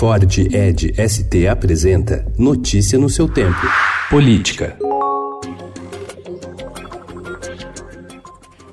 Ford Ed ST apresenta Notícia no seu tempo. Política.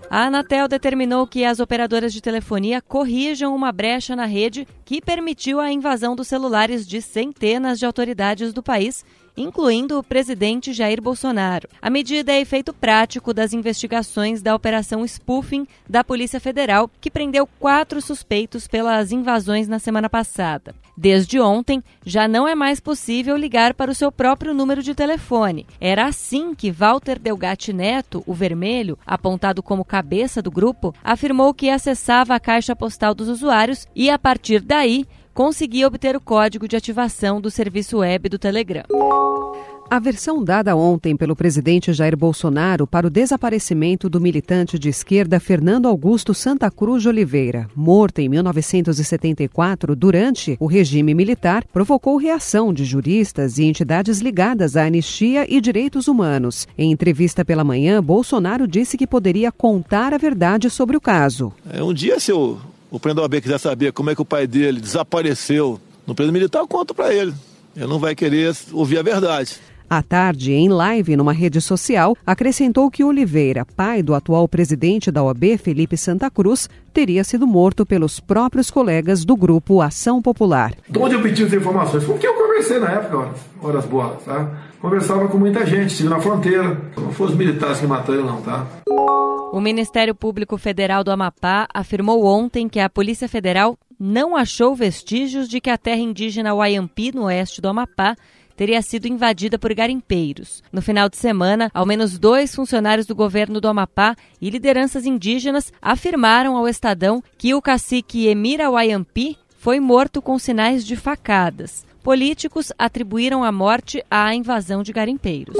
A Anatel determinou que as operadoras de telefonia corrijam uma brecha na rede que permitiu a invasão dos celulares de centenas de autoridades do país incluindo o presidente Jair Bolsonaro. A medida é efeito prático das investigações da Operação Spoofing da Polícia Federal, que prendeu quatro suspeitos pelas invasões na semana passada. Desde ontem, já não é mais possível ligar para o seu próprio número de telefone. Era assim que Walter Delgatti Neto, o vermelho, apontado como cabeça do grupo, afirmou que acessava a caixa postal dos usuários e, a partir daí, conseguia obter o código de ativação do serviço web do Telegram. A versão dada ontem pelo presidente Jair Bolsonaro para o desaparecimento do militante de esquerda Fernando Augusto Santa Cruz de Oliveira, morto em 1974 durante o regime militar, provocou reação de juristas e entidades ligadas à anistia e direitos humanos. Em entrevista pela manhã, Bolsonaro disse que poderia contar a verdade sobre o caso. É, um dia, se eu o Prendo AB quiser saber como é que o pai dele desapareceu no preso militar, eu conto para ele. Ele não vai querer ouvir a verdade. À tarde, em live numa rede social, acrescentou que Oliveira, pai do atual presidente da OAB, Felipe Santa Cruz, teria sido morto pelos próprios colegas do grupo Ação Popular. De onde eu pedi as informações? Com quem eu conversei na época, horas, horas boas, tá? Conversava com muita gente, estive na fronteira. Não foram os militares que mataram, não, tá? O Ministério Público Federal do Amapá afirmou ontem que a Polícia Federal não achou vestígios de que a terra indígena Wayampi, no oeste do Amapá, teria sido invadida por garimpeiros. No final de semana, ao menos dois funcionários do governo do Amapá e lideranças indígenas afirmaram ao Estadão que o cacique Emira Wayampi foi morto com sinais de facadas. Políticos atribuíram a morte à invasão de garimpeiros.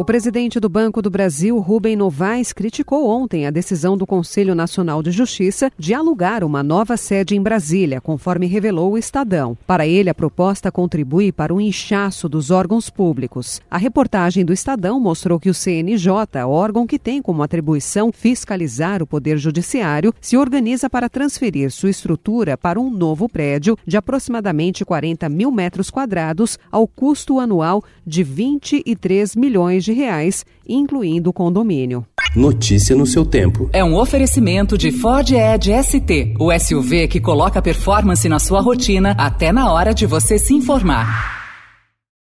O presidente do Banco do Brasil, Rubem Novaes, criticou ontem a decisão do Conselho Nacional de Justiça de alugar uma nova sede em Brasília, conforme revelou o Estadão. Para ele, a proposta contribui para o inchaço dos órgãos públicos. A reportagem do Estadão mostrou que o CNJ, órgão que tem como atribuição fiscalizar o Poder Judiciário, se organiza para transferir sua estrutura para um novo prédio de aproximadamente 40 mil metros quadrados, ao custo anual de 23 milhões de de reais, incluindo o condomínio. Notícia no seu tempo. É um oferecimento de Ford Edge ST, o SUV que coloca performance na sua rotina até na hora de você se informar.